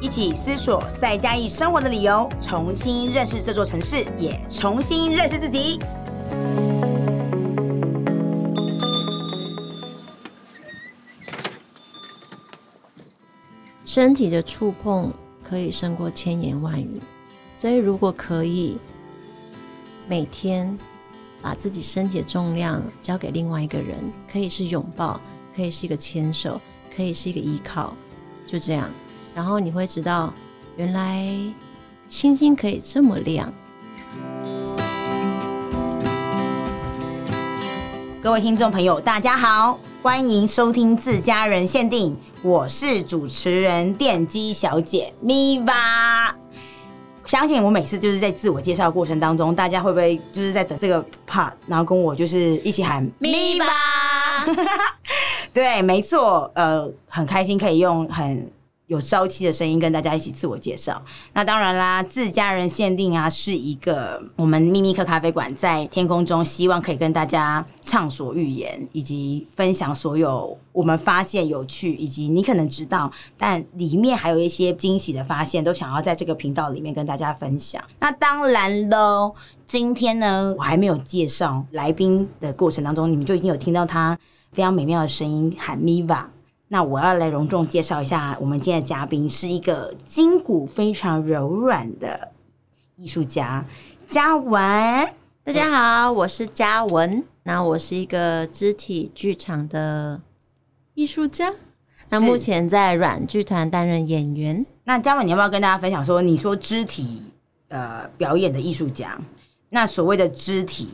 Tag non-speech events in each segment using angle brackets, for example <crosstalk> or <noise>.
一起思索在嘉义生活的理由，重新认识这座城市，也重新认识自己。身体的触碰可以胜过千言万语，所以如果可以每天把自己身体的重量交给另外一个人，可以是拥抱。可以是一个牵手，可以是一个依靠，就这样。然后你会知道，原来星星可以这么亮。各位听众朋友，大家好，欢迎收听自家人限定，我是主持人电机小姐 Miva。相信我每次就是在自我介绍的过程当中，大家会不会就是在等这个 part，然后跟我就是一起喊 Miva？<laughs> 对，没错，呃，很开心可以用很有朝气的声音跟大家一起自我介绍。那当然啦，自家人限定啊，是一个我们秘密客咖啡馆在天空中，希望可以跟大家畅所欲言，以及分享所有我们发现有趣，以及你可能知道，但里面还有一些惊喜的发现，都想要在这个频道里面跟大家分享。那当然喽，今天呢，我还没有介绍来宾的过程当中，你们就已经有听到他。非常美妙的声音喊 Miva，那我要来隆重介绍一下我们今天的嘉宾，是一个筋骨非常柔软的艺术家嘉文。大家好，我是嘉文。那我是一个肢体剧场的艺术家，那目前在软剧团担任演员。那嘉文，你要不要跟大家分享说，你说肢体呃表演的艺术家，那所谓的肢体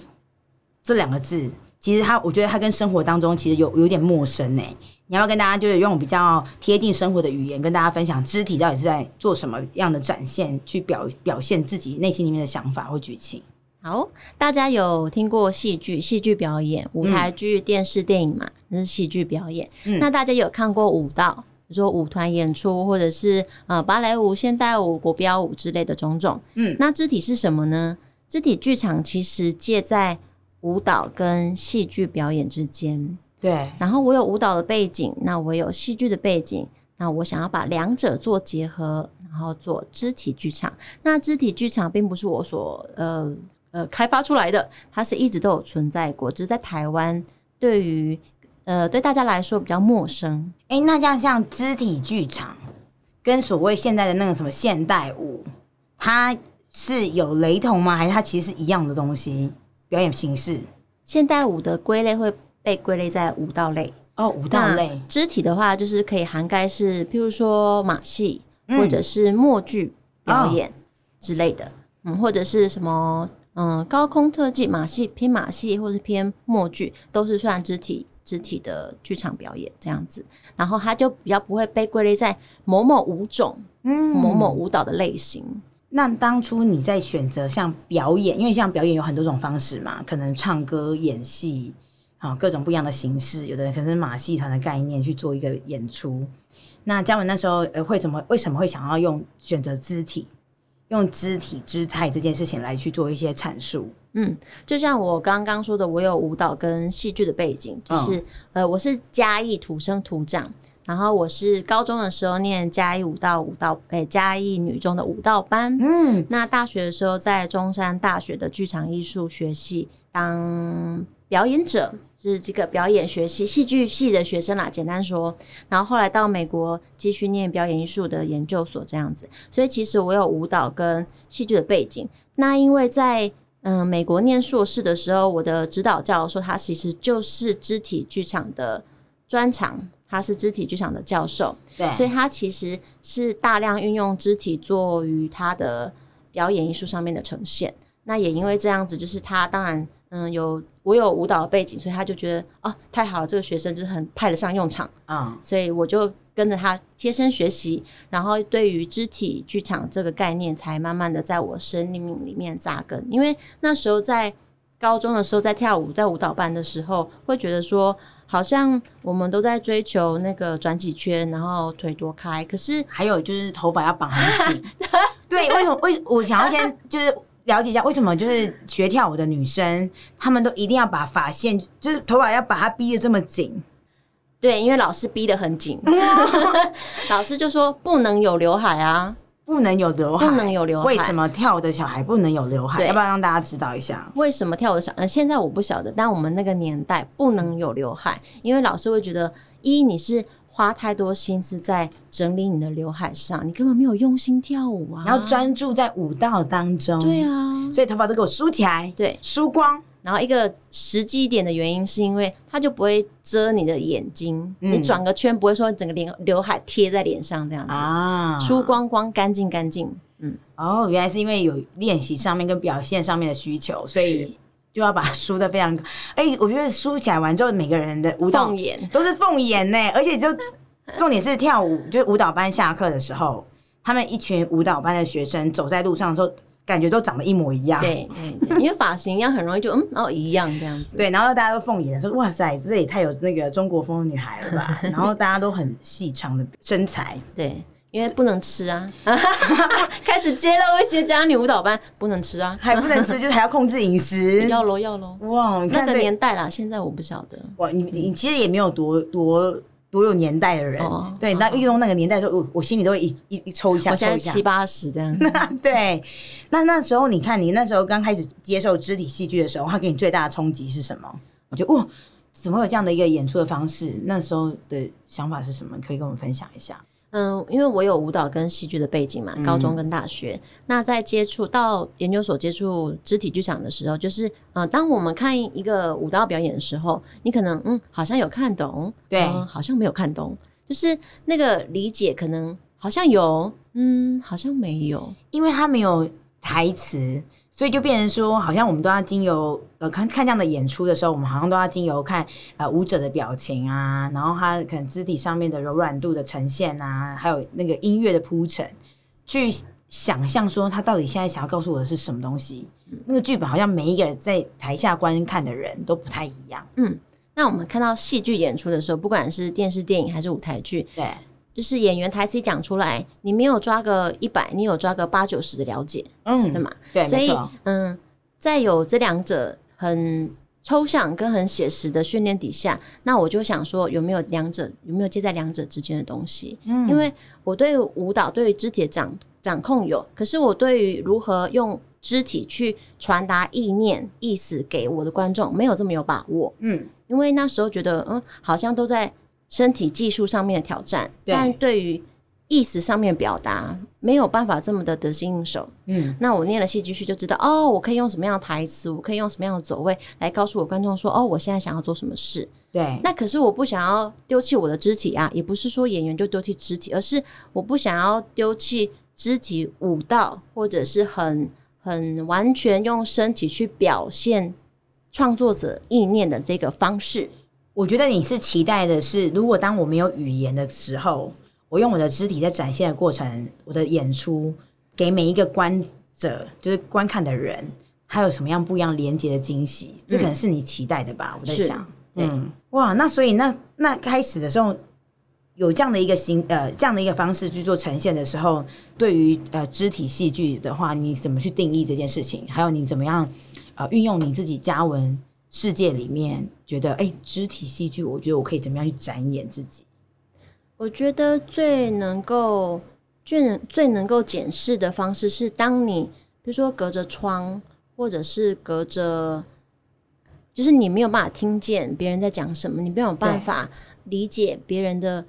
这两个字？其实他，我觉得他跟生活当中其实有有点陌生呢。你要跟大家就是用比较贴近生活的语言跟大家分享，肢体到底是在做什么样的展现，去表表现自己内心里面的想法或剧情？好，大家有听过戏剧、戏剧表演、舞台剧、电视、电影嘛？那是戏剧表演。嗯、那大家有看过舞蹈，比如说舞团演出，或者是呃芭蕾舞、现代舞、国标舞之类的种种。嗯，那肢体是什么呢？肢体剧场其实介在。舞蹈跟戏剧表演之间，对。然后我有舞蹈的背景，那我有戏剧的背景，那我想要把两者做结合，然后做肢体剧场。那肢体剧场并不是我所呃呃开发出来的，它是一直都有存在过，只是在台湾对于呃对大家来说比较陌生。哎，那这样像肢体剧场跟所谓现在的那个什么现代舞，它是有雷同吗？还是它其实是一样的东西？表演形式，现代舞的归类会被归类在舞蹈类哦，舞蹈类。肢体的话，就是可以涵盖是，譬如说马戏，嗯、或者是默剧表演之类的，嗯，嗯，或者是什么，嗯，高空特技、马戏偏马戏，或是偏默剧，都是算肢体肢体的剧场表演这样子。然后它就比较不会被归类在某某舞种，嗯，某某舞蹈的类型。那当初你在选择像表演，因为像表演有很多种方式嘛，可能唱歌、演戏，啊，各种不一样的形式。有的人可能是马戏团的概念去做一个演出。那嘉文那时候呃，会怎么为什么会想要用选择肢体，用肢体姿态这件事情来去做一些阐述？嗯，就像我刚刚说的，我有舞蹈跟戏剧的背景，就是、哦、呃，我是嘉义土生土长。然后我是高中的时候念嘉义舞蹈舞蹈，诶，嘉义女中的舞蹈班。嗯，那大学的时候在中山大学的剧场艺术学系当表演者，就是这个表演学系戏剧系的学生啦。简单说，然后后来到美国继续念表演艺术的研究所这样子。所以其实我有舞蹈跟戏剧的背景。那因为在嗯、呃、美国念硕士的时候，我的指导教授他其实就是肢体剧场的专长。他是肢体剧场的教授，对，所以他其实是大量运用肢体做于他的表演艺术上面的呈现。那也因为这样子，就是他当然，嗯，有我有舞蹈的背景，所以他就觉得哦，太好了，这个学生就是很派得上用场啊。所以我就跟着他贴身学习，然后对于肢体剧场这个概念，才慢慢的在我生命里面扎根。因为那时候在高中的时候，在跳舞，在舞蹈班的时候，会觉得说，好像我们都在追求那个转几圈，然后腿多开，可是还有就是头发要绑很紧。<laughs> 对，为什么？为我想要先就是了解一下，为什么就是学跳舞的女生，她们都一定要把发线，就是头发要把它逼得这么紧。对，因为老师逼得很紧，<laughs> 老师就说不能有刘海啊，不能有刘海，不能有刘海。为什么跳舞的小孩不能有刘海？要不要让大家知道一下？为什么跳舞的小呃？现在我不晓得，但我们那个年代不能有刘海，因为老师会觉得，一你是花太多心思在整理你的刘海上，你根本没有用心跳舞啊，你要专注在舞蹈当中。对啊，所以头发都给我梳起来，对，梳光。然后一个实际一点的原因，是因为它就不会遮你的眼睛，嗯、你转个圈不会说整个脸刘海贴在脸上这样子。啊，梳光光干净干净。嗯，哦，原来是因为有练习上面跟表现上面的需求，所以就要把它梳的非常。哎、欸，我觉得梳起来完之后，每个人的舞蹈都是凤眼呢，而且就 <laughs> 重点是跳舞，就是舞蹈班下课的时候，他们一群舞蹈班的学生走在路上的时候。感觉都长得一模一样，对对对，因为发型一样，很容易就嗯，哦一样这样子。对，然后大家都凤眼，说哇塞，这也太有那个中国风的女孩了吧？<laughs> 然后大家都很细长的身材，对，因为不能吃啊，<laughs> 开始揭露一些家女舞蹈班不能吃啊，还不能吃，就是还要控制饮食，<laughs> 要喽要喽。哇，那个年代啦，现在我不晓得。哇，你你其实也没有多多。多有年代的人，哦、对，那遇到那个年代的时候，我我心里都会一一一抽一下，我现在七八十这样。<laughs> 对，那那时候你看，你那时候刚开始接受肢体戏剧的时候，它给你最大的冲击是什么？我觉得哇，怎么会有这样的一个演出的方式？那时候的想法是什么？可以跟我们分享一下。嗯，因为我有舞蹈跟戏剧的背景嘛，高中跟大学。嗯、那在接触到研究所接触肢体剧场的时候，就是呃，当我们看一个舞蹈表演的时候，你可能嗯，好像有看懂，对、嗯，好像没有看懂，就是那个理解可能好像有，嗯，好像没有，因为他没有台词。所以就变成说，好像我们都要经由呃看看这样的演出的时候，我们好像都要经由看呃舞者的表情啊，然后他可能肢体上面的柔软度的呈现啊，还有那个音乐的铺陈，去想象说他到底现在想要告诉我的是什么东西。那个剧本好像每一个人在台下观看的人都不太一样。嗯，那我们看到戏剧演出的时候，不管是电视、电影还是舞台剧，对。就是演员台词讲出来，你没有抓个一百，你有抓个八九十的了解，嗯，对吗？对，所以，嗯，在有这两者很抽象跟很写实的训练底下，那我就想说，有没有两者，有没有介在两者之间的东西？嗯，因为我对舞蹈、对于肢体掌掌控有，可是我对于如何用肢体去传达意念、意思给我的观众，没有这么有把握。嗯，因为那时候觉得，嗯，好像都在。身体技术上面的挑战，但对于意识上面表达没有办法这么的得心应手。嗯，那我念了戏剧系就知道，哦，我可以用什么样的台词，我可以用什么样的走位来告诉我观众说，哦，我现在想要做什么事。对，那可是我不想要丢弃我的肢体啊，也不是说演员就丢弃肢体，而是我不想要丢弃肢体舞蹈，或者是很很完全用身体去表现创作者意念的这个方式。我觉得你是期待的是，如果当我没有语言的时候，我用我的肢体在展现的过程，我的演出给每一个观者，就是观看的人，他有什么样不一样连接的惊喜？这可能是你期待的吧？嗯、我在想，嗯，哇，那所以那那开始的时候有这样的一个形呃这样的一个方式去做呈现的时候，对于呃肢体戏剧的话，你怎么去定义这件事情？还有你怎么样呃运用你自己加文？世界里面觉得，哎、欸，肢体戏剧，我觉得我可以怎么样去展演自己？我觉得最能够、最能、最能够检视的方式是，当你比如说隔着窗，或者是隔着，就是你没有办法听见别人在讲什么，你没有办法理解别人的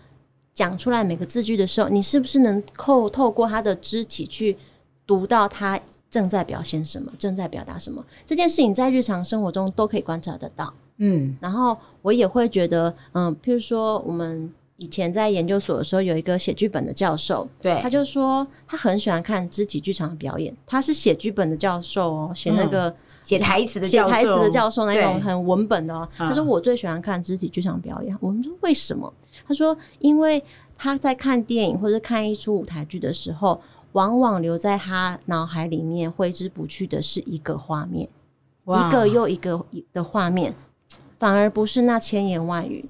讲出来每个字句的时候，你是不是能够透过他的肢体去读到他？正在表现什么？正在表达什么？这件事情在日常生活中都可以观察得到。嗯，然后我也会觉得，嗯，譬如说，我们以前在研究所的时候，有一个写剧本的教授，对，他就说他很喜欢看肢体剧场的表演。他是写剧本的教授哦，写那个写、嗯、台词的写台词的教授，那种很文本的哦。对他说我最喜欢看肢体剧场表演。我们说为什么？他说因为他在看电影或者看一出舞台剧的时候，往往留在他脑海里面挥之不去的是一个画面，一个又一个的画面，反而不是那千言万语。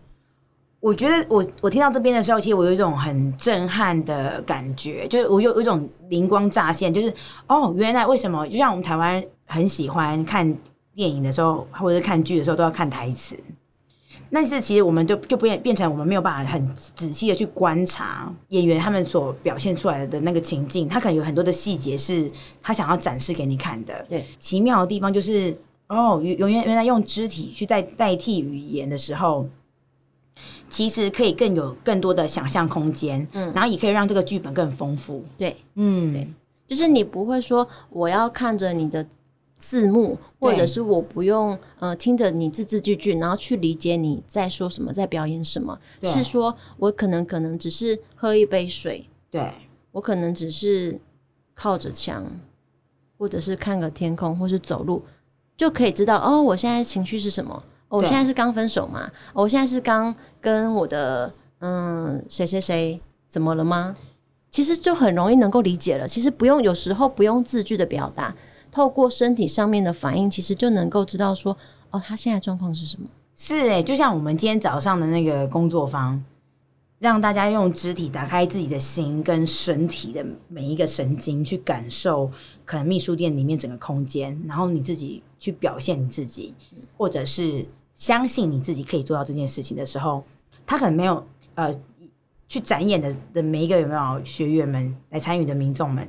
我觉得我我听到这边的时候，其实我有一种很震撼的感觉，就是我有有一种灵光乍现，就是哦，原来为什么就像我们台湾很喜欢看电影的时候，或者是看剧的时候都要看台词。但是其实我们就就变变成我们没有办法很仔细的去观察演员他们所表现出来的那个情境，他可能有很多的细节是他想要展示给你看的。对，奇妙的地方就是哦，原原原来用肢体去代代替语言的时候，其实可以更有更多的想象空间，嗯，然后也可以让这个剧本更丰富。对，嗯，对，就是你不会说我要看着你的。字幕，或者是我不用呃听着你字字句句，然后去理解你在说什么，在表演什么。是说我可能可能只是喝一杯水，对，我可能只是靠着墙，或者是看个天空，或是走路，就可以知道哦，我现在情绪是什么？哦，我现在是刚分手嘛？哦，我现在是刚跟我的嗯谁谁谁怎么了吗？其实就很容易能够理解了。其实不用，有时候不用字句的表达。透过身体上面的反应，其实就能够知道说，哦，他现在状况是什么？是诶，就像我们今天早上的那个工作坊，让大家用肢体打开自己的心跟身体的每一个神经，去感受可能秘书店里面整个空间，然后你自己去表现你自己，或者是相信你自己可以做到这件事情的时候，他可能没有呃去展演的的每一个有没有学员们来参与的民众们。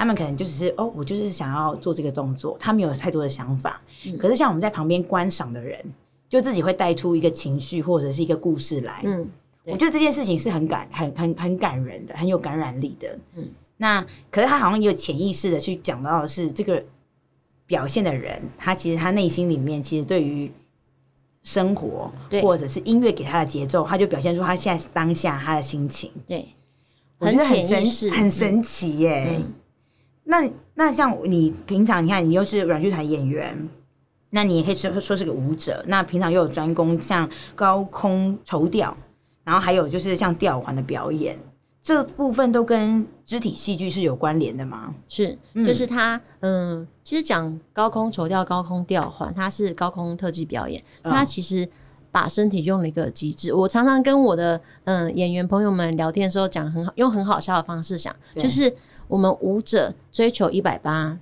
他们可能就只是哦，我就是想要做这个动作，他没有太多的想法。嗯、可是像我们在旁边观赏的人，就自己会带出一个情绪或者是一个故事来。嗯，我觉得这件事情是很感、很很很感人的，很有感染力的。嗯，那可是他好像也有潜意识的去讲到的是这个表现的人，他其实他内心里面其实对于生活或者是音乐给他的节奏，他就表现出他现在当下他的心情。对，我觉得很神很神奇耶。嗯嗯那那像你平常你看你又是软剧团演员，那你也可以说说是个舞者。那平常又有专攻像高空绸吊，然后还有就是像吊环的表演，这部分都跟肢体戏剧是有关联的吗？是，就是它嗯，嗯，其实讲高空绸吊、高空吊环，它是高空特技表演，它其实把身体用了一个极致。我常常跟我的嗯演员朋友们聊天的时候讲很好，用很好笑的方式想，就是。我们舞者追求一百八，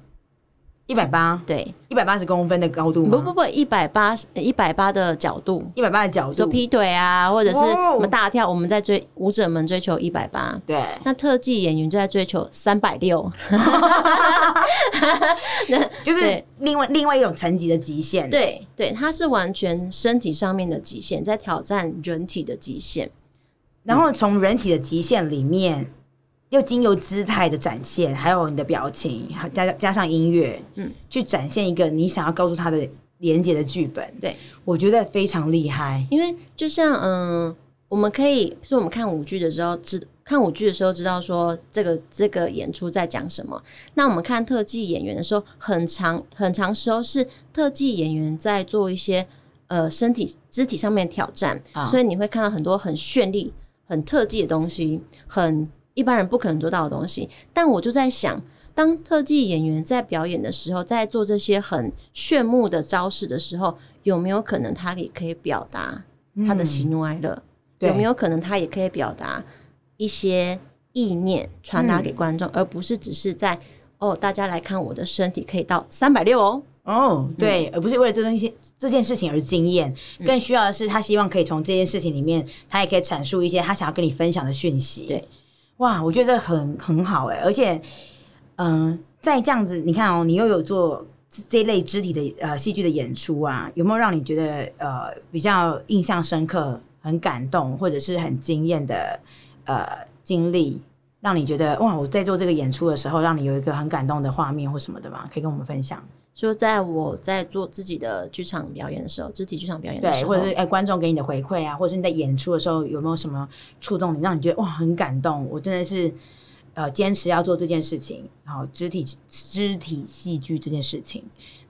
一百八，对，一百八十公分的高度吗？不不不，一百八，一百八的角度，一百八的角度，就劈腿啊，或者是我们大跳，我们在追舞者们追求一百八，对，那特技演员就在追求三百六，<laughs> 就是另外另外一种层级的极限，对对，它是完全身体上面的极限，在挑战人体的极限，然后从人体的极限里面。又经由姿态的展现，还有你的表情，加加上音乐，嗯，去展现一个你想要告诉他的连接的剧本。对，我觉得非常厉害。因为就像嗯，我们可以说我们看舞剧的时候知看舞剧的时候知道说这个这个演出在讲什么。那我们看特技演员的时候，很长很长时候是特技演员在做一些呃身体肢体上面挑战，哦，所以你会看到很多很绚丽、很特技的东西，很。一般人不可能做到的东西，但我就在想，当特技演员在表演的时候，在做这些很炫目的招式的时候，有没有可能他也可以表达他的喜怒哀乐？嗯，有没有可能他也可以表达一些意念传达给观众，嗯，而不是只是在哦，大家来看我的身体可以到三百六哦。哦，对，嗯，而不是为了这东西这件事情而惊艳，更需要的是他希望可以从这件事情里面，他也可以阐述一些他想要跟你分享的讯息。对。哇，我觉得很很好哎，而且，嗯、呃，在这样子，你看哦，你又有做这一类肢体的呃戏剧的演出啊，有没有让你觉得呃比较印象深刻、很感动，或者是很惊艳的呃经历，让你觉得哇，我在做这个演出的时候，让你有一个很感动的画面或什么的吗？可以跟我们分享。说在我在做自己的剧场表演的时候，肢体剧场表演的时候，对，或者是哎观众给你的回馈啊，或者是你在演出的时候有没有什么触动你，让你觉得哇很感动？我真的是呃坚持要做这件事情，然后肢体肢体戏剧这件事情，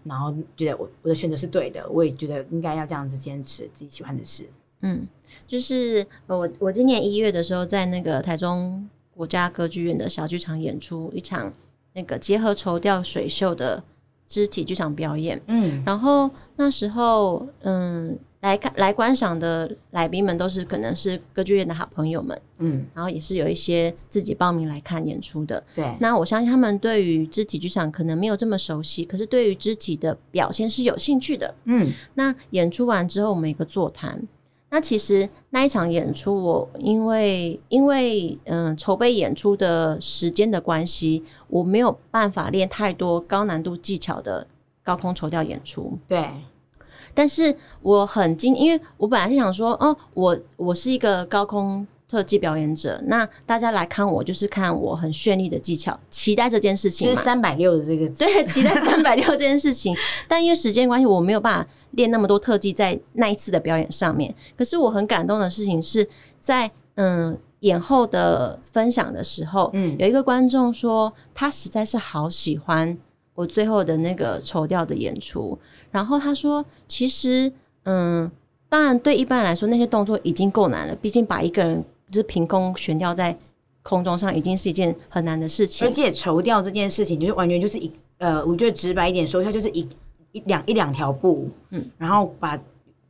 然后觉得我我的选择是对的，我也觉得应该要这样子坚持自己喜欢的事。嗯，就是我我今年一月的时候，在那个台中国家歌剧院的小剧场演出一场那个结合绸吊水袖的肢体剧场表演。嗯，然后那时候嗯。来看来观赏的来宾们都是可能是歌剧院的好朋友们，嗯，然后也是有一些自己报名来看演出的，对。那我相信他们对于肢体剧场可能没有这么熟悉，可是对于肢体的表现是有兴趣的，嗯。那演出完之后，我们一个座谈。那其实那一场演出，我因为因为嗯筹备演出的时间的关系，我没有办法练太多高难度技巧的高空绸吊演出，对。但是我很惊，因为我本来是想说，哦，我我是一个高空特技表演者，那大家来看我就是看我很绚丽的技巧，期待这件事情，就是三百六的这个对，期待三百六这件事情。<laughs> 但因为时间关系，我没有办法练那么多特技在那一次的表演上面。可是我很感动的事情是在嗯演后的分享的时候，嗯，有一个观众说他实在是好喜欢我最后的那个绸调的演出。然后他说：“其实，嗯，当然，对一般人来说，那些动作已经够难了。毕竟把一个人就是凭空悬吊在空中上，已经是一件很难的事情。而且绸吊这件事情，就是完全就是一呃，我觉得直白一点说一下，就是一一两一两条布，嗯，然后把。”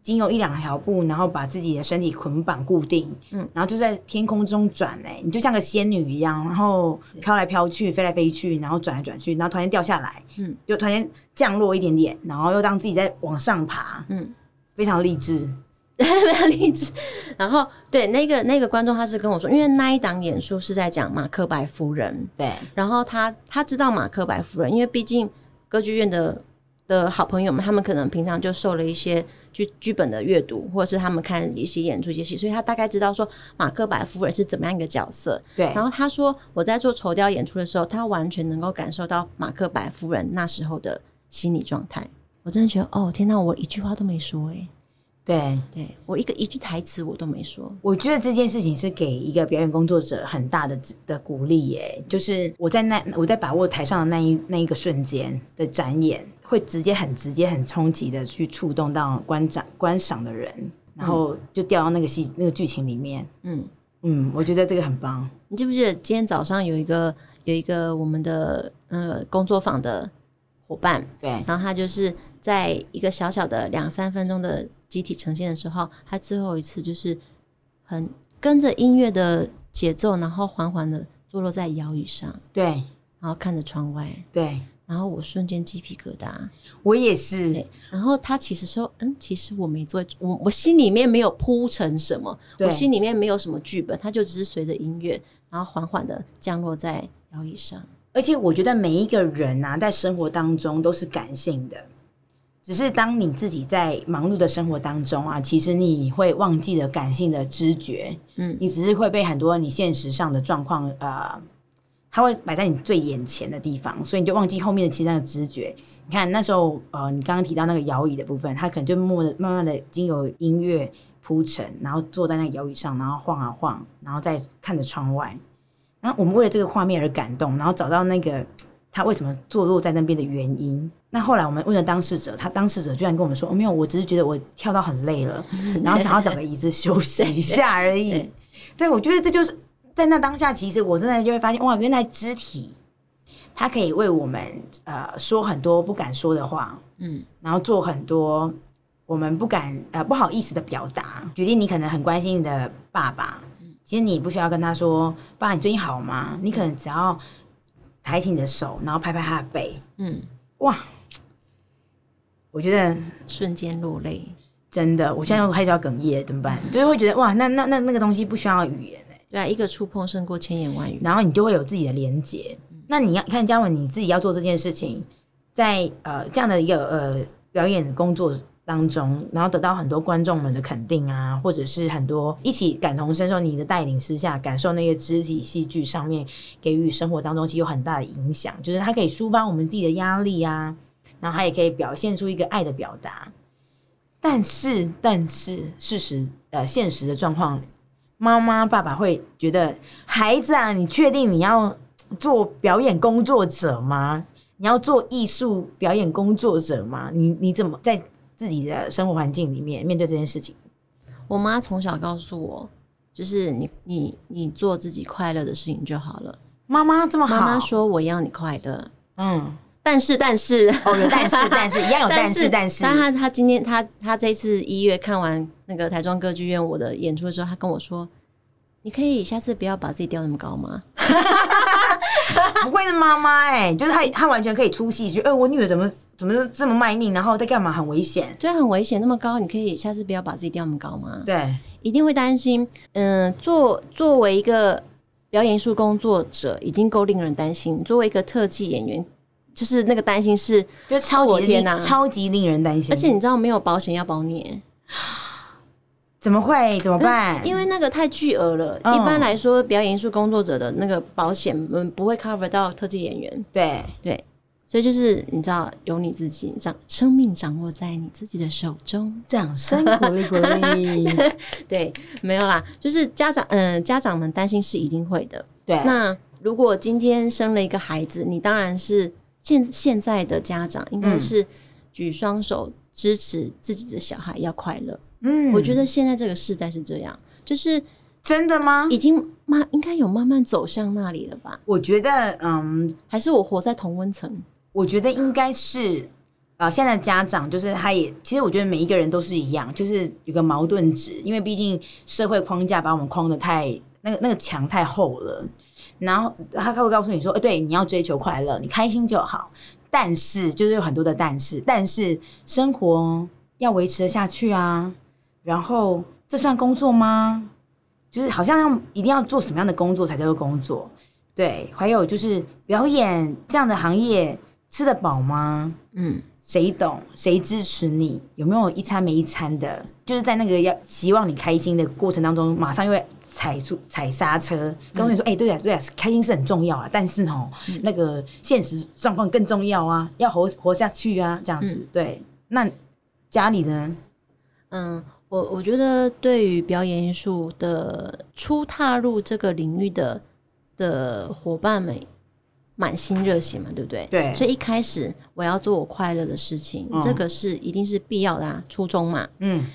仅有一两条布，然后把自己的身体捆绑固定，嗯，然后就在天空中转，哎，你就像个仙女一样，然后飘来飘去，飞来飞去，然后转来转去，然后突然间掉下来，嗯，就突然间降落一点点，然后又让自己再往上爬，嗯，非常励志，<laughs> 非常励志。然后对那个那个观众，他是跟我说，因为那一档演出是在讲马克白夫人，对，然后他他知道马克白夫人，因为毕竟歌剧院的。的好朋友们，他们可能平常就受了一些剧剧本的阅读，或者是他们看一些演出一些戏，所以他大概知道说马克白夫人是怎么样一个角色。对。然后他说，我在做绸雕演出的时候，他完全能够感受到马克白夫人那时候的心理状态。我真的觉得，哦，天哪，我一句话都没说，哎。对，对我一个一句台词我都没说。我觉得这件事情是给一个表演工作者很大的的鼓励耶，就是我在那我在把握台上的那一那一个瞬间的展演。会直接很直接很冲击的去触动到观展观赏的人，然后就掉到那个戏那个剧情里面。嗯嗯，我觉得这个很棒。你记不记得今天早上有一个有一个我们的呃工作坊的伙伴？对，然后他就是在一个小小的两三分钟的集体呈现的时候，他最后一次就是很跟着音乐的节奏，然后缓缓的坐落在摇椅上。对，然后看着窗外。对。然后我瞬间鸡皮疙瘩，我也是。然后他其实说：“嗯，其实我没做，我我心里面没有铺成什么，我心里面没有什么剧本，他就只是随着音乐，然后缓缓的降落在摇椅上。而且我觉得每一个人啊，在生活当中都是感性的，只是当你自己在忙碌的生活当中啊，其实你会忘记了感性的知觉，嗯，你只是会被很多你现实上的状况呃。”它会摆在你最眼前的地方，所以你就忘记后面的其他的知觉。你看那时候，呃，你刚刚提到那个摇椅的部分，他可能就默的慢慢的经由音乐铺陈，然后坐在那个摇椅上，然后晃啊晃，然后再看着窗外。然后我们为了这个画面而感动，然后找到那个他为什么坐落在那边的原因。那后来我们问了当事者，他当事者居然跟我们说：“哦，没有，我只是觉得我跳到很累了，然后想要找个椅子休息一下而已。”对，我觉得这就是。在那当下，其实我真的就会发现，哇，原来肢体它可以为我们呃说很多不敢说的话，嗯，然后做很多我们不敢呃不好意思的表达。举例，你可能很关心你的爸爸，其实你不需要跟他说“爸，你最近好吗？”你可能只要抬起你的手，然后拍拍他的背，嗯，哇，我觉得瞬间落泪，真的，我现在又开始要哽咽，怎么办？就是会觉得哇，那那那那个东西不需要语言。对啊，一个触碰胜过千言万语，然后你就会有自己的连结。嗯、那你要看嘉文，你自己要做这件事情，在呃这样的一个呃表演工作当中，然后得到很多观众们的肯定啊，或者是很多一起感同身受你的带领之下，感受那些肢体戏剧上面给予生活当中其实有很大的影响，就是它可以抒发我们自己的压力啊，然后它也可以表现出一个爱的表达。但是，但是事实呃现实的状况。妈妈、爸爸会觉得孩子啊，你确定你要做表演工作者吗？你要做艺术表演工作者吗？你你怎么在自己的生活环境里面面对这件事情？我妈从小告诉我，就是你你你做自己快乐的事情就好了。妈妈这么好，妈妈说我要你快乐。嗯，但是但是哦，有但是 <laughs> 但是一样有但是但是，但他他今天他他这次一月看完那个台中歌剧院我的演出的时候，他跟我说，你可以下次不要把自己吊那么高吗？<laughs> 不会的，妈妈哎，就是他他完全可以出戏，觉得哎，我女儿怎么怎么这么卖命，然后在干嘛，很危险，对，很危险，那么高，你可以下次不要把自己吊那么高吗？对，一定会担心。嗯，作作为一个。表演艺术工作者已经够令人担心，作为一个特技演员，就是那个担心是，就超级天呐，超级令人担心。而且你知道没有保险要保你，怎么会？怎么办？因为那个太巨额了。一般来说，表演艺术工作者的那个保险，嗯，不会 cover 到特技演员。对对。所以就是你知道，有你自己掌生命掌握在你自己的手中，掌声鼓励鼓励。<laughs> 对，没有啦，就是家长嗯、呃，家长们担心是一定会的。对，那如果今天生了一个孩子，你当然是现现在的家长应该是举双手支持自己的小孩要快乐。嗯，我觉得现在这个时代是这样，就是真的吗？已经慢应该有慢慢走向那里了吧？我觉得嗯，还是我活在同温层。我觉得应该是，呃，现在的家长就是他也，其实我觉得每一个人都是一样，就是有个矛盾值，因为毕竟社会框架把我们框的太那个那个墙太厚了，然后他他会告诉你说，哎，对，你要追求快乐，你开心就好，但是就是有很多的但是，但是生活要维持得下去啊，然后这算工作吗？就是好像要一定要做什么样的工作才叫做工作？对，还有就是表演这样的行业。吃得饱吗？嗯，谁懂？谁支持你？有没有一餐没一餐的？就是在那个要希望你开心的过程当中，马上又会踩住踩刹车，告诉你说：“哎、对啊，对啊，开心是很重要啊，但是哦，嗯、那个现实状况更重要啊，要活活下去啊，这样子。嗯”对，那家里人？嗯，我我觉得对于表演艺术的初踏入这个领域的的伙伴们。满心热血嘛，对不对？对。所以一开始我要做我快乐的事情，嗯、这个是一定是必要的啊，初衷嘛。嗯。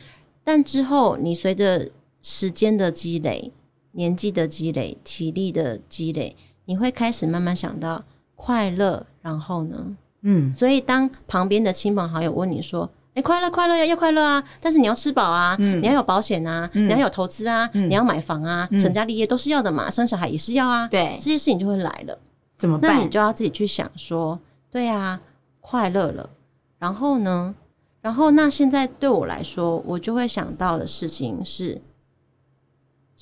但之后你随着时间的积累、年纪的积累、体力的积累，你会开始慢慢想到快乐，然后呢？嗯。所以当旁边的亲朋好友问你说：“哎，快乐快乐呀，要快乐啊！但是你要吃饱啊，嗯、你要有保险啊，嗯、你要有投资啊，嗯、你要买房啊，嗯、成家立业都是要的嘛，生小孩也是要啊。对，这些事情就会来了。”怎么办？那你就要自己去想说，对啊，快乐了，然后呢？然后那现在对我来说，我就会想到的事情是，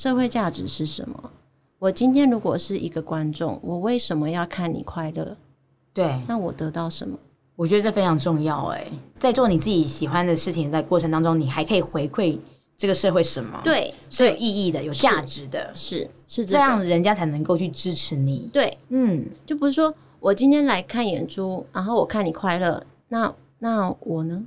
社会价值是什么？我今天如果是一个观众，我为什么要看你快乐？对，那我得到什么？我觉得这非常重要。哎，在做你自己喜欢的事情在过程当中，你还可以回馈这个社会什么？对，是有意义的，有价值的，是是这样，人家才能够去支持你。对，嗯，就不是说我今天来看演出，然后我看你快乐，那那我呢？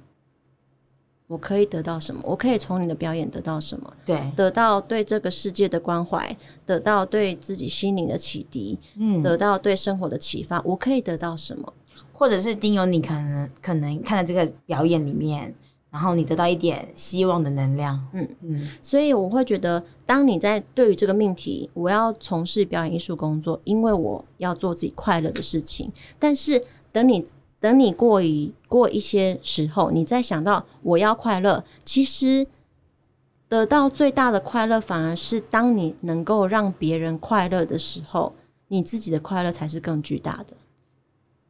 我可以得到什么？我可以从你的表演得到什么？对，得到对这个世界的关怀，得到对自己心灵的启迪，嗯，得到对生活的启发。我可以得到什么？或者是经由你可能可能看到这个表演里面。然后你得到一点希望的能量，嗯嗯，所以我会觉得，当你在对于这个命题，我要从事表演艺术工作，因为我要做自己快乐的事情。但是等你等你过一过一些时候，你再想到我要快乐，其实得到最大的快乐，反而是当你能够让别人快乐的时候，你自己的快乐才是更巨大的。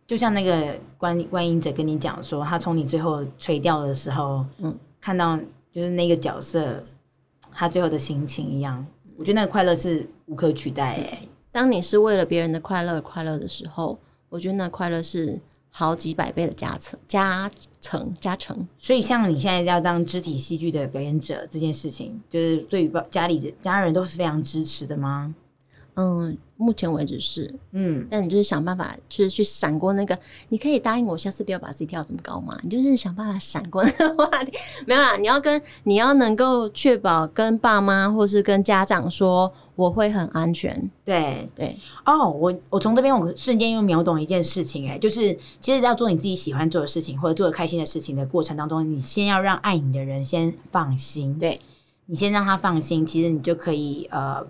就像那个观观影者跟你讲说，他从你最后垂钓的时候，嗯，看到就是那个角色他最后的心情一样，我觉得那个快乐是无可取代诶。当你是为了别人的快乐而快乐的时候，我觉得那快乐是好几百倍的加成、加成、加成。所以，像你现在要当肢体戏剧的表演者这件事情，就是对于家里的家人都是非常支持的吗？嗯。目前为止是，嗯，但你就是想办法，就是去闪过那个。你可以答应我，下次不要把自己跳这么高吗？你就是想办法闪过那个话题。<laughs> 没有啦，你要跟你要能够确保跟爸妈或是跟家长说，我会很安全。对对。哦，oh, 我我从这边我瞬间又秒懂一件事情，哎，就是其实要做你自己喜欢做的事情或者做的开心的事情的过程当中，你先要让爱你的人先放心。对。你先让他放心，其实你就可以呃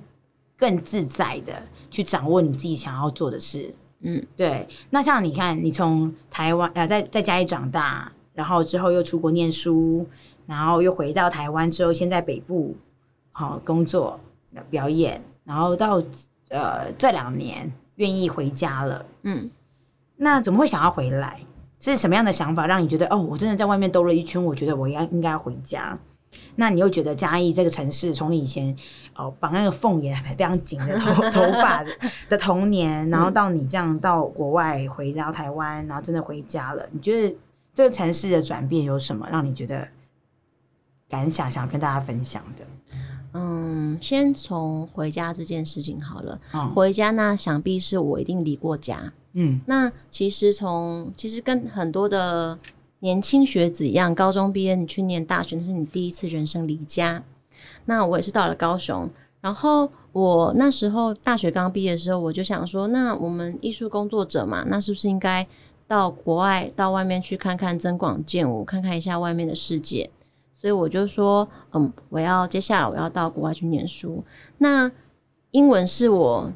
更自在的去掌握你自己想要做的事。嗯，对。那像你看，你从台湾呃在在家里长大，然后之后又出国念书，然后又回到台湾之后，先在北部好、哦、工作表演，然后到呃这两年愿意回家了。嗯，那怎么会想要回来？是什么样的想法让你觉得哦，我真的在外面兜了一圈，我觉得我要应该要回家？那你又觉得嘉义这个城市，从你以前哦绑那个凤眼还非常紧的头 <laughs> 头发的童年，然后到你这样到国外回到台湾，然后真的回家了，你觉得这个城市的转变有什么让你觉得感想，想要跟大家分享的？嗯，先从回家这件事情好了。嗯、回家那想必是我一定离过家。嗯，那其实从其实跟很多的。年轻学子一样，高中毕业你去念大学，那是你第一次人生离家。那我也是到了高雄，然后我那时候大学刚毕业的时候，我就想说，那我们艺术工作者嘛，那是不是应该到国外，到外面去看看，增广见闻，看看一下外面的世界？所以我就说，嗯，我要接下来我要到国外去念书。那英文是我。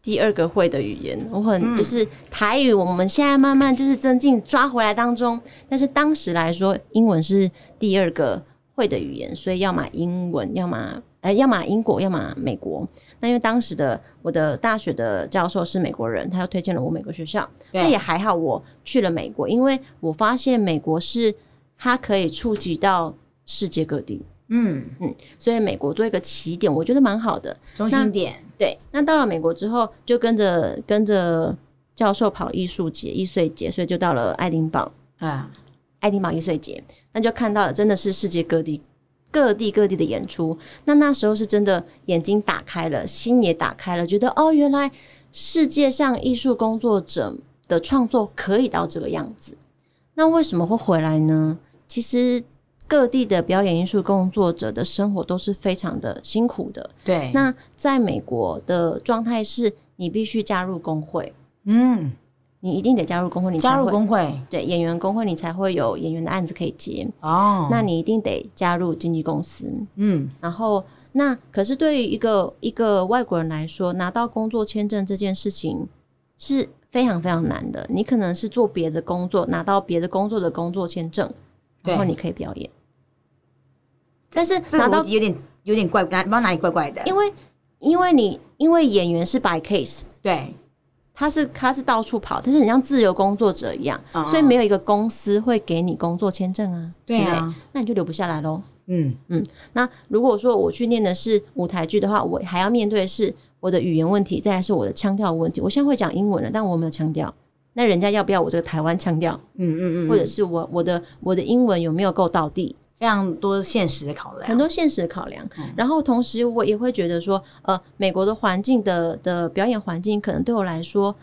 第二个会的语言，我很就是台语，我们现在慢慢就是增进抓回来当中。但是当时来说，英文是第二个会的语言，所以要么英文，要么呃，要么英国，要么美国。那因为当时的我的大学的教授是美国人，他又推荐了我美国学校。那也还好，我去了美国，因为我发现美国是它可以触及到世界各地。嗯嗯，所以美国做一个起点，我觉得蛮好的中心点。对，那到了美国之后，就跟着跟着教授跑艺术节、艺穗节，所以就到了爱丁堡啊，爱丁堡艺穗节，那就看到了真的是世界各地各地各地的演出。那那时候是真的眼睛打开了，心也打开了，觉得哦，原来世界上艺术工作者的创作可以到这个样子。那为什么会回来呢？其实。各地的表演艺术工作者的生活都是非常的辛苦的。对，那在美国的状态是，你必须加入工会。嗯，你一定得加入工会，你加入工会，对，演员工会，你才会有演员的案子可以接。哦，那你一定得加入经纪公司。嗯，然后那可是对于一个一个外国人来说，拿到工作签证这件事情是非常非常难的。你可能是做别的工作，拿到别的工作的工作签证，然后你可以表演。但是拿到有点有点怪，不知道哪里怪怪的。因为因为你因为演员是 by case，对，他是他是到处跑，但是很像自由工作者一样，嗯、所以没有一个公司会给你工作签证啊。对啊，那你就留不下来喽。嗯嗯，那如果说我去念的是舞台剧的话，我还要面对的是我的语言问题，再来是我的腔调问题。我现在会讲英文了，但我没有腔调，那人家要不要我这个台湾腔调？嗯嗯嗯，或者是我我的我的英文有没有够到地？非常多现实的考量，很多现实的考量。嗯、然后同时，我也会觉得说，呃，美国的环境的的表演环境，可能对我来说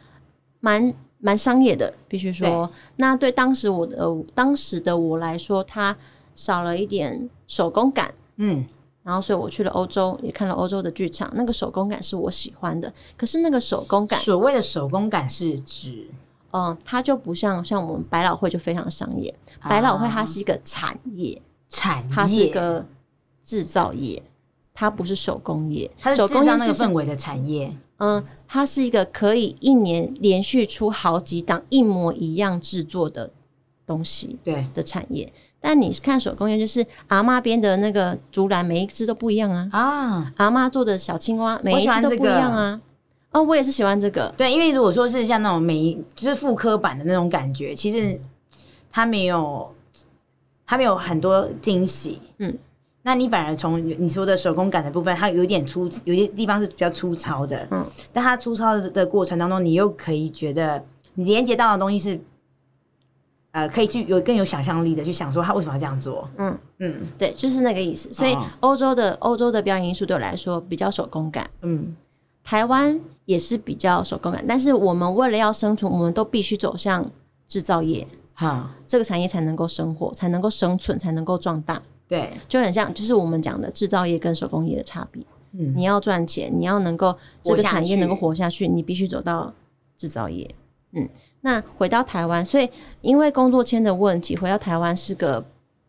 蛮蛮商业的，必须说。对那对当时我的当时的我来说，它少了一点手工感。嗯，然后所以我去了欧洲，也看了欧洲的剧场，那个手工感是我喜欢的。可是那个手工感，所谓的手工感是指，嗯，它就不像像我们百老汇就非常商业，啊、百老汇它是一个产业。产业，它是一个制造业，它不是手工业。它是制造那个氛围的产业。嗯，它是一个可以一年连续出好几档一模一样制作的东西，对的产业。但你看手工业，就是阿妈编的那个竹篮，每一只都不一样啊。啊，阿妈做的小青蛙，每一只都不一样啊。哦，我也是喜欢这个。对，因为如果说是像那种每就是复刻版的那种感觉，其实它没有。它们有很多惊喜，嗯，那你反而从你说的手工感的部分，它有点粗，有些地方是比较粗糙的，嗯，但它粗糙的过程当中，你又可以觉得你连接到的东西是，呃，可以去有更有想象力的去想说他为什么要这样做，嗯。嗯，对，就是那个意思。所以欧洲的欧洲的表演艺术对我来说比较手工感，嗯，台湾也是比较手工感，但是我们为了要生存，我们都必须走向制造业。哈，这个产业才能够生活，才能够生存，才能够壮大。对，就很像，就是我们讲的制造业跟手工业的差别。嗯，你要赚钱，你要能够这个产业能够活下去，你必须走到制造业。嗯，那回到台湾，所以因为工作签的问题，回到台湾是个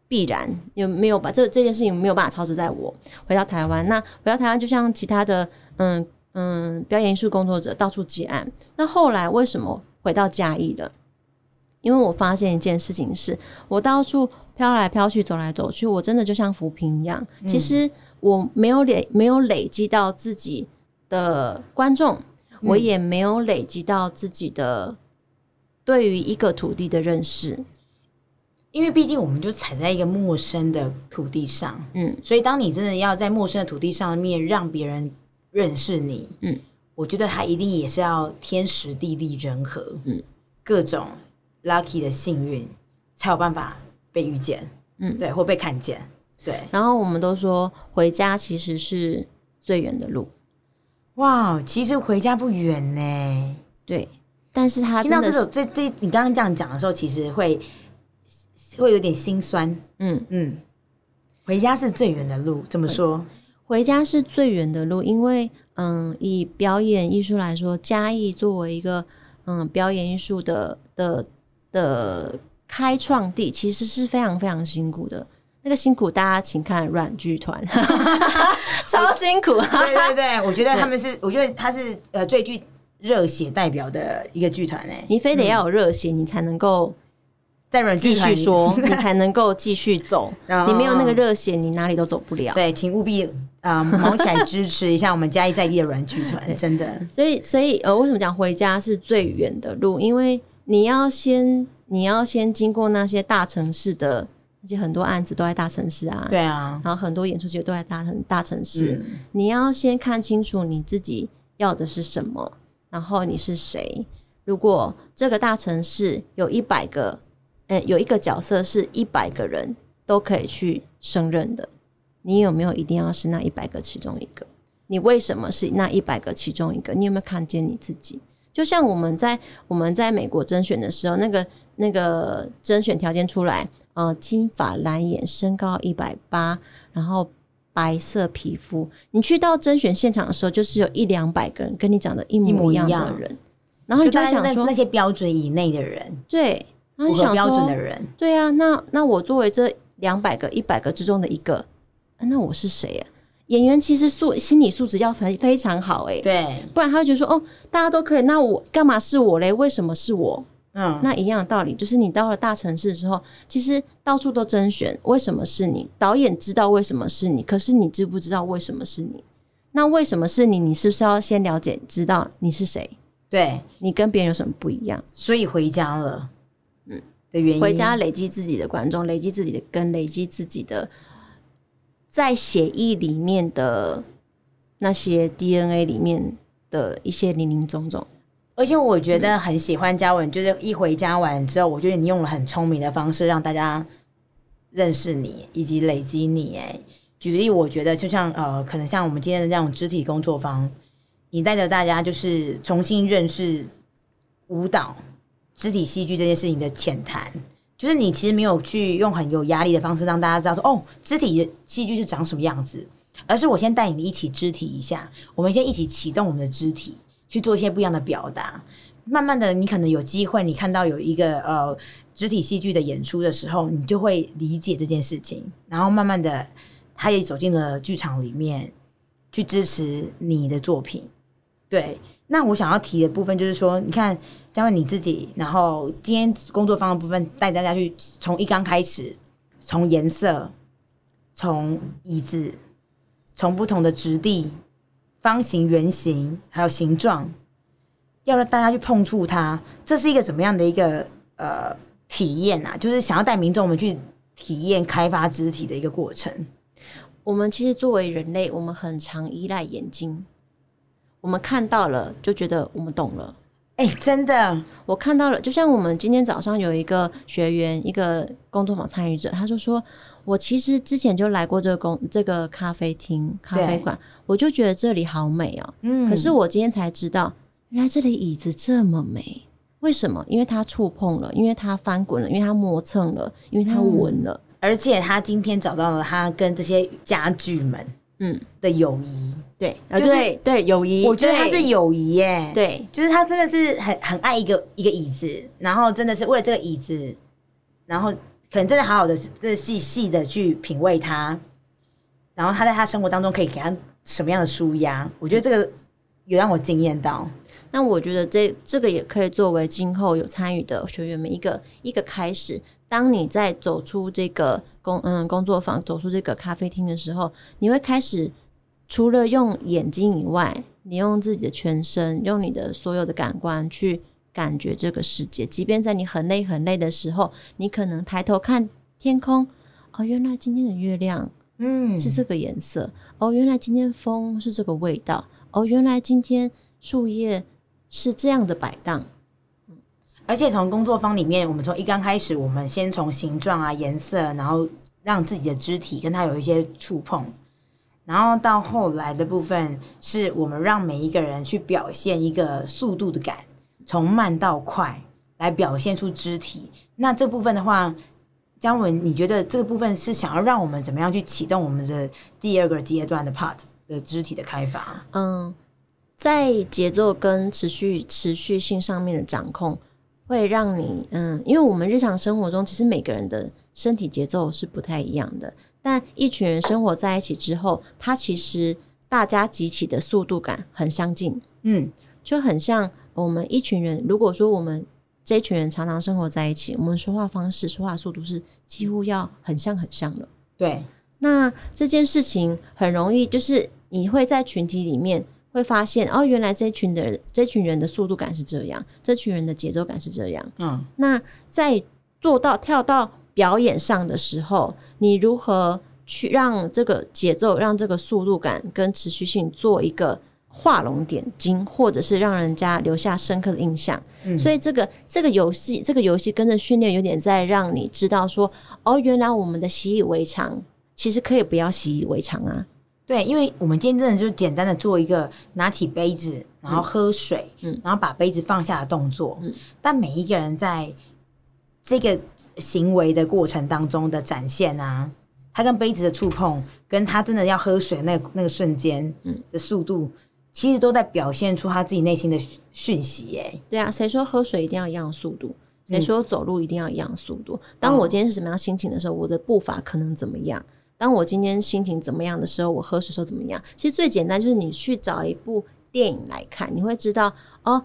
必然有没有把这这件事情没有办法操持在我回到台湾。那回到台湾，就像其他的嗯嗯表演艺术工作者到处接案。那后来为什么回到嘉义了？因为我发现一件事情是，我到处飘来飘去，走来走去，我真的就像浮萍一样。其实我没有累没有累积到自己的观众，我也没有累积到自己的对于一个土地的认识。因为毕竟我们就踩在一个陌生的土地上，嗯，所以当你真的要在陌生的土地上面让别人认识你，嗯，我觉得他一定也是要天时地利人和，嗯，各种 lucky 的幸运才有办法被遇见，嗯，对，或被看见，对。然后我们都说回家其实是最远的路，哇，其实回家不远呢，对。但是他听到这首这这你刚刚这样讲的时候，其实会。会有点心酸，嗯嗯，回家是最远的路，怎么说？回家是最远的路，因为嗯，以表演艺术来说，嘉义作为一个嗯表演艺术的的的开创地，其实是非常非常辛苦的。那个辛苦，大家请看软剧团，<laughs> 超辛苦。对对对，我觉得他们是，我觉得他是呃最具热血代表的一个剧团哎，你非得要有热血，嗯、你才能够。在继续说，<laughs> 你才能够继续走。你没有那个热血，你哪里都走不了。对，请务必啊，起来支持一下我们嘉义在地的软剧团，<laughs> 真的。所以，所以呃，为什么讲回家是最远的路？因为你要先，你要先经过那些大城市的，而且很多案子都在大城市啊。对啊。然后很多演出节都在大城大城市，嗯、你要先看清楚你自己要的是什么，然后你是谁。如果这个大城市有一百个。嗯，有一个角色是一百个人都可以去胜任的，你有没有一定要是那一百个其中一个？你为什么是那一百个其中一个？你有没有看见你自己？就像我们在我们在美国甄选的时候，那个那个甄选条件出来，呃，金发蓝眼，身高一百八，然后白色皮肤。你去到甄选现场的时候，就是有一两百个人跟你长得一模一样的人，然后你就想说那些标准以内的人，对。符合标准的人，对啊，那那我作为这两百个、一百个之中的一个，那我是谁啊？演员其实素心理素质要非非常好哎，对，不然他会觉得说，哦，大家都可以，那我干嘛是我嘞？为什么是我？嗯，那一样的道理，就是你到了大城市的时候，其实到处都甄选，为什么是你？导演知道为什么是你，可是你知不知道为什么是你？那为什么是你？你是不是要先了解，知道你是谁？对，你跟别人有什么不一样？所以回家了。嗯的原因，回家累积自己的观众，累积自己的根，累积自己的在血液里面的那些 DNA 里面的一些零零总总。而且我觉得很喜欢嘉文，就是一回家完之后，我觉得你用了很聪明的方式让大家认识你以及累积你。哎，举例，我觉得就像呃，可能像我们今天的这种肢体工作坊，你带着大家就是重新认识舞蹈。肢体戏剧这件事情的浅谈，就是你其实没有去用很有压力的方式让大家知道说，哦，肢体的戏剧是长什么样子，而是我先带你一起肢体一下，我们先一起启动我们的肢体去做一些不一样的表达。慢慢的，你可能有机会，你看到有一个呃肢体戏剧的演出的时候，你就会理解这件事情，然后慢慢的，他也走进了剧场里面去支持你的作品，对。那我想要提的部分就是说，你看，嘉文你自己，然后今天工作坊的部分带大家去从一刚开始，从颜色，从椅子，从不同的质地，方形、圆形，还有形状，要让大家去碰触它，这是一个怎么样的一个呃体验啊？就是想要带民众们去体验开发肢体的一个过程。我们其实作为人类，我们很常依赖眼睛。我们看到了，就觉得我们懂了。哎、欸，真的，我看到了。就像我们今天早上有一个学员，一个工作坊参与者，他就说：“我其实之前就来过这个工这个咖啡厅、咖啡馆，我就觉得这里好美哦。嗯，可是我今天才知道，原来这里椅子这么美。为什么？因为它触碰了，因为它翻滚了，因为它磨蹭了，因为它闻了、嗯，而且他今天找到了他跟这些家具们。”嗯的友谊，对，就是对对友谊，我觉得他是友谊耶，对，就是他真的是很很爱一个一个椅子，然后真的是为了这个椅子，然后可能真的好好的、这细细的去品味它，然后他在他生活当中可以给他什么样的舒压？我觉得这个有让我惊艳到。那我觉得这这个也可以作为今后有参与的学员们一个一个开始。当你在走出这个工嗯工作坊，走出这个咖啡厅的时候，你会开始除了用眼睛以外，你用自己的全身，用你的所有的感官去感觉这个世界。即便在你很累很累的时候，你可能抬头看天空，哦，原来今天的月亮嗯是这个颜色，嗯，哦，原来今天风是这个味道，哦，原来今天树叶是这样的摆荡。而且从工作坊里面，我们从一刚开始，我们先从形状啊、颜色，然后让自己的肢体跟它有一些触碰，然后到后来的部分，是我们让每一个人去表现一个速度的感，从慢到快来表现出肢体。那这部分的话，姜文，你觉得这个部分是想要让我们怎么样去启动我们的第二个阶段的 part 的肢体的开发？嗯，在节奏跟持续持续性上面的掌控。会让你嗯，因为我们日常生活中其实每个人的身体节奏是不太一样的，但一群人生活在一起之后，他其实大家集体的速度感很相近，嗯，就很像我们一群人。如果说我们这一群人常常生活在一起，我们说话方式、说话速度是几乎要很像很像的。对，那这件事情很容易，就是你会在群体里面。会发现哦，原来这群的这群人的速度感是这样，这群人的节奏感是这样。嗯，那在做到跳到表演上的时候，你如何去让这个节奏、让这个速度感跟持续性做一个画龙点睛，或者是让人家留下深刻的印象？嗯，所以这个这个游戏，这个游戏跟着训练，有点在让你知道说，哦，原来我们的习以为常，其实可以不要习以为常啊。对，因为我们今天真的就是简单的做一个拿起杯子，然后喝水，嗯，然后把杯子放下的动作。嗯，但每一个人在这个行为的过程当中的展现啊，他跟杯子的触碰，跟他真的要喝水那个那个瞬间，嗯，的速度，其实都在表现出他自己内心的讯息。哎，对啊，谁说喝水一定要一样速度？谁说走路一定要一样速度？当我今天是什么样心情的时候，我的步伐可能怎么样？当我今天心情怎么样的时候，我喝水时候怎么样？其实最简单就是你去找一部电影来看，你会知道哦，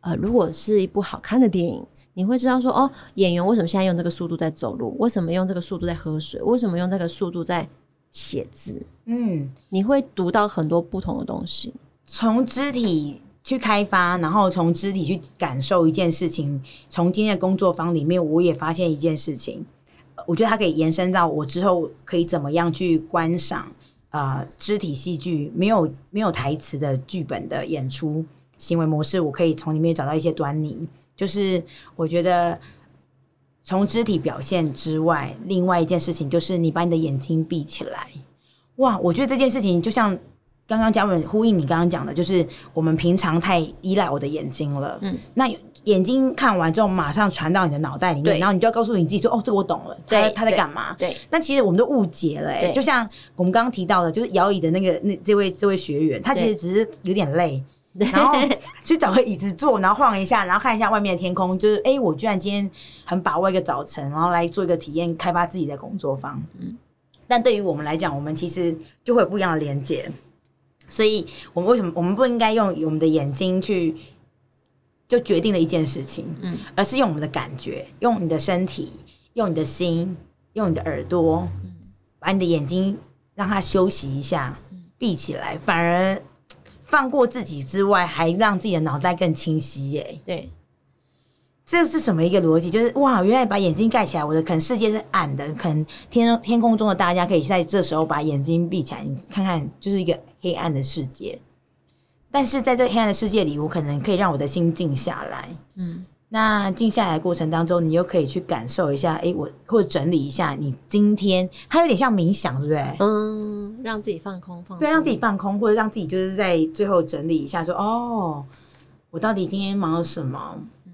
呃，如果是一部好看的电影，你会知道说哦，演员为什么现在用这个速度在走路？为什么用这个速度在喝水？为什么用这个速度在写字？嗯，你会读到很多不同的东西，从肢体去开发，然后从肢体去感受一件事情。从今天的工作坊里面，我也发现一件事情。我觉得它可以延伸到我之后可以怎么样去观赏啊、肢体戏剧没有没有台词的剧本的演出行为模式，我可以从里面找到一些端倪。就是我觉得从肢体表现之外，另外一件事情就是你把你的眼睛闭起来。哇，我觉得这件事情就像。刚刚嘉文呼应你刚刚讲的，就是我们平常太依赖我的眼睛了。嗯，那眼睛看完之后，马上传到你的脑袋里面，然后你就要告诉你自己说：“哦，这个我懂了。”他他在干嘛？对。那其实我们都误解了。哎，就像我们刚刚提到的，就是摇椅的那个那这位这位学员，他其实只是有点累，<laughs> 然后去找个椅子坐，然后晃一下，然后看一下外面的天空。就是哎，我居然今天很把握一个早晨，然后来做一个体验，开发自己的工作坊。嗯，但对于我们来讲，我们其实就会有不一样的连接。所以，我们为什么我们不应该用我们的眼睛去就决定了一件事情？嗯，而是用我们的感觉，用你的身体，用你的心，用你的耳朵，把你的眼睛让它休息一下，闭起来，反而放过自己之外，还让自己的脑袋更清晰。耶，对。这是什么一个逻辑？就是哇，原来把眼睛盖起来，我的可能世界是暗的，可能天天空中的大家可以在这时候把眼睛闭起来，你看看就是一个黑暗的世界。但是在这个黑暗的世界里，我可能可以让我的心静下来。嗯，那静下来的过程当中，你又可以去感受一下，哎，我或者整理一下你今天，它有点像冥想，对不对？嗯，让自己放空，放空，对，让自己放空，或者让自己就是在最后整理一下，说哦，我到底今天忙了什么？嗯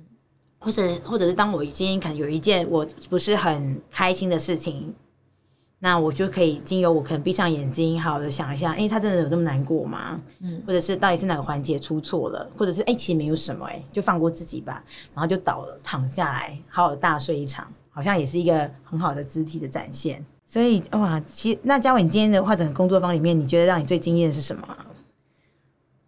或者，或者是当我今天可能有一件我不是很开心的事情，那我就可以经由我可能闭上眼睛，好好的想一下，哎、欸，他真的有这么难过吗？嗯，或者是到底是哪个环节出错了，或者是哎、欸，其实没有什么、欸，哎，就放过自己吧，然后就倒了，躺下来，好好的大睡一场，好好像也是一个很好的肢体的展现。所以哇，其实那嘉伟，你今天的话，整个工作坊里面，你觉得让你最惊艳的是什么？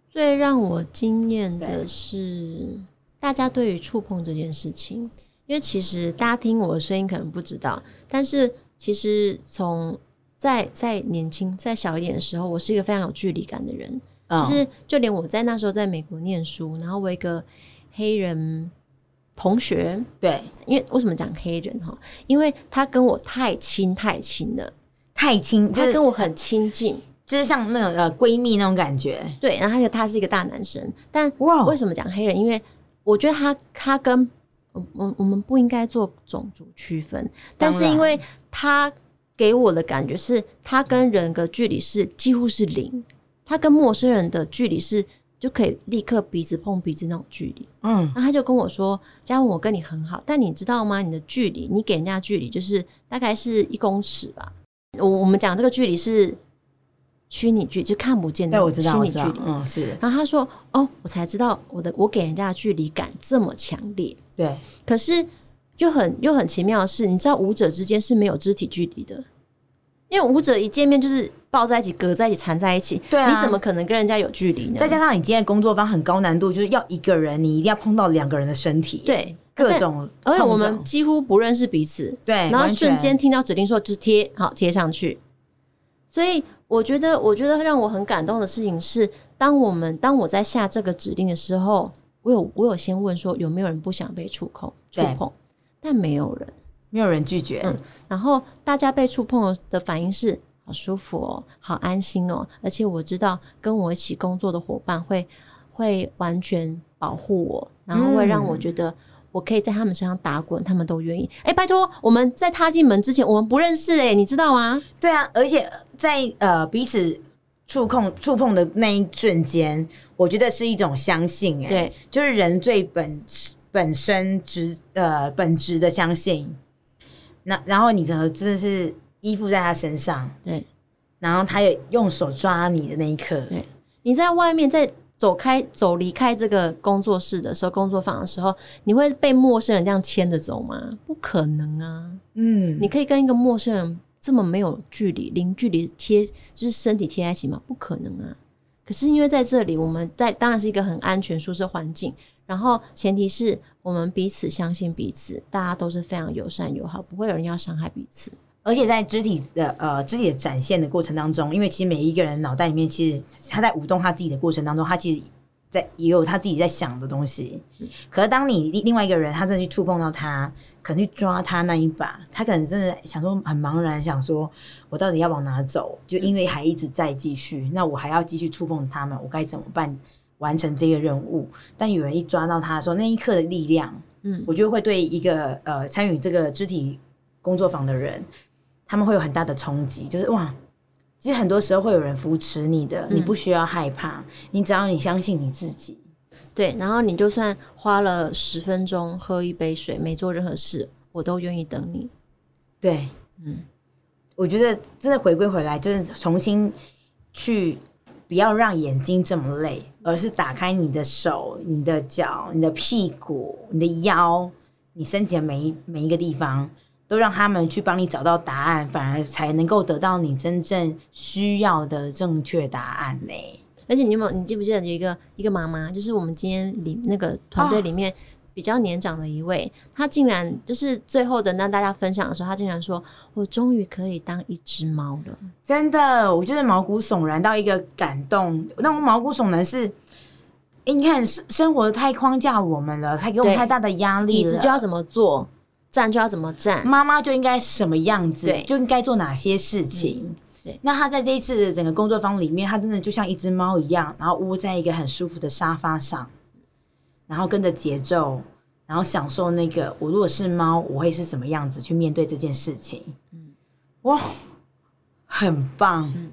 最让我惊艳的是大家对于触碰这件事情，因为其实大家听我的声音可能不知道，但是其实从在在年轻再小一点的时候，我是一个非常有距离感的人，哦、就是就连我在那时候在美国念书，然后我一个黑人同学，对，因为为什么讲黑人哈？因为他跟我太亲太亲了，太亲，他跟我很亲近，就是像那种呃闺蜜那种感觉。对，然后他他是一个大男生，但哇，为什么讲黑人？因为我觉得他他跟我我我们不应该做种族区分，但是因为他。给我的感觉是，他跟人的距离是几乎是零，他跟陌生人的距离是就可以立刻鼻子碰鼻子那种距离。嗯，那他就跟我说：“嘉文，我跟你很好，但你知道吗？你的距离，你给人家的距离就是大概是一公尺吧。我我们讲这个距离是虚拟距，就看不见的虚拟距离。嗯，是。然后他说：哦，我才知道我的我给人家的距离感这么强烈。对，可是。”就很又很奇妙的是，你知道舞者之间是没有肢体距离的，因为舞者一见面就是抱在一起、隔在一起、缠在一起。对啊，你怎么可能跟人家有距离呢？再加上你今天工作方很高难度，就是要一个人，你一定要碰到两个人的身体。对，各种，而且我们几乎不认识彼此。对，然后瞬间听到指令说就是贴，好贴上去。所以我觉得，我觉得让我很感动的事情是，当我们当我在下这个指令的时候，我有我有先问说有没有人不想被触碰触碰。但没有人，没有人拒绝。嗯，然后大家被触碰的反应是好舒服哦，好安心哦，而且我知道跟我一起工作的伙伴会会完全保护我，然后会让我觉得我可以在他们身上打滚，他们都愿意。哎，拜托，我们在踏进门之前，我们不认识哎，你知道吗？对啊，而且在呃彼此触碰触碰的那一瞬间，我觉得是一种相信哎，对，就是人最本本身直呃本质的相信，那然后你真的真的是依附在他身上，对，然后他也用手抓你的那一刻，对，你在外面在走开走离开这个工作室的时候，工作坊的时候，你会被陌生人这样牵着走吗？不可能啊，嗯，你可以跟一个陌生人这么没有距离、零距离贴，就是身体贴在一起吗？不可能啊。可是因为在这里，我们在当然是一个很安全、舒适环境。然后前提是我们彼此相信彼此，大家都是非常友善友好，不会有人要伤害彼此。而且在肢体的呃肢体的展现的过程当中，因为其实每一个人脑袋里面，其实他在舞动他自己的过程当中，他其实在也有他自己在想的东西。嗯、可是当你另另外一个人，他真的去触碰到他，可能去抓他那一把，他可能真的想说很茫然，想说我到底要往哪走？就因为还一直在继续，嗯、那我还要继续触碰他们，我该怎么办？完成这个任务，但有人一抓到他的时候，那一刻的力量，嗯，我觉得会对一个呃参与这个肢体工作坊的人，他们会有很大的冲击。就是哇，其实很多时候会有人扶持你的，你不需要害怕，嗯、你只要你相信你自己，对，然后你就算花了十分钟喝一杯水，没做任何事，我都愿意等你。对，嗯，我觉得真的回归回来，就是重新去。不要让眼睛这么累，而是打开你的手、你的脚、你的屁股、你的腰、你身体的每一每一个地方，都让他们去帮你找到答案，反而才能够得到你真正需要的正确答案呢。而且你有没有，你记不记得有一个一个妈妈，就是我们今天里那个团队里面。哦比较年长的一位，她竟然就是最后的让大家分享的时候，她竟然说：“我终于可以当一只猫了。”真的，我觉得毛骨悚然到一个感动。那我毛骨悚然是，欸、你看生生活太框架我们了，太给我们太大的压力了。椅子就要怎么坐，站就要怎么站，妈妈就应该什么样子，对就应该做哪些事情。嗯、对，那他在这一次的整个工作坊里面，他真的就像一只猫一样，然后窝在一个很舒服的沙发上。然后跟着节奏，然后享受那个我如果是猫，我会是什么样子去面对这件事情？嗯，哇，很棒，嗯、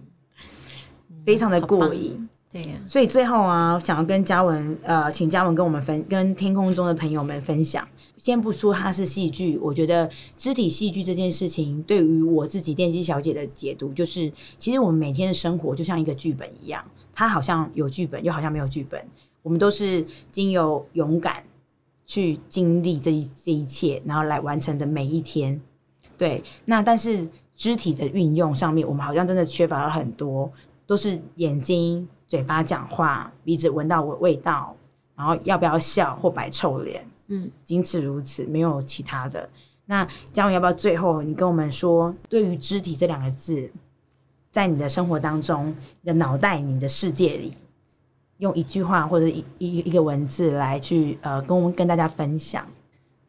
非常的过瘾。对呀、所以最后啊，想要跟嘉文呃，请嘉文跟我们分，跟天空中的朋友们分享。先不说它是戏剧，我觉得肢体戏剧这件事情，对于我自己电机小姐的解读，就是其实我们每天的生活就像一个剧本一样，它好像有剧本，又好像没有剧本。我们都是经由勇敢去经历这一这一切，然后来完成的每一天。对，那但是肢体的运用上面，我们好像真的缺乏了很多，都是眼睛、嘴巴讲话，鼻子闻到味道，然后要不要笑或摆臭脸，嗯，仅此如此，没有其他的。那嘉文要不要最后你跟我们说，对于肢体这两个字，在你的生活当中，你的脑袋、你的世界里，用一句话或者一一一个文字来去呃，跟我们跟大家分享，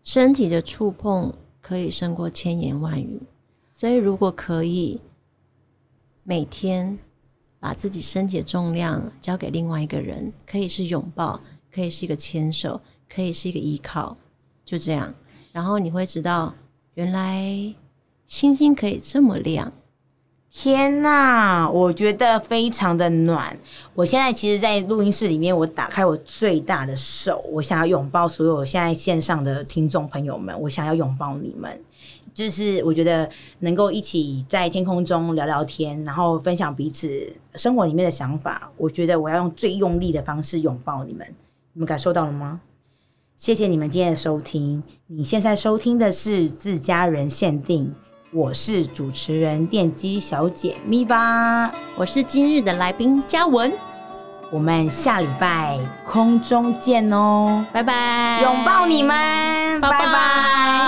身体的触碰可以胜过千言万语，所以如果可以每天把自己身体的重量交给另外一个人，可以是拥抱，可以是一个牵手，可以是一个依靠，就这样。然后你会知道，原来星星可以这么亮。天呐，我觉得非常的暖。我现在其实，在录音室里面，我打开我最大的手，我想要拥抱所有现在线上的听众朋友们，我想要拥抱你们。就是我觉得能够一起在天空中聊聊天，然后分享彼此生活里面的想法。我觉得我要用最用力的方式拥抱你们，你们感受到了吗？谢谢你们今天的收听。你现在收听的是自家人限定，我是主持人电机小姐咪吧，我是今日的来宾嘉文，我们下礼拜空中见哦，拜拜，拥抱你们，拜拜。拜拜。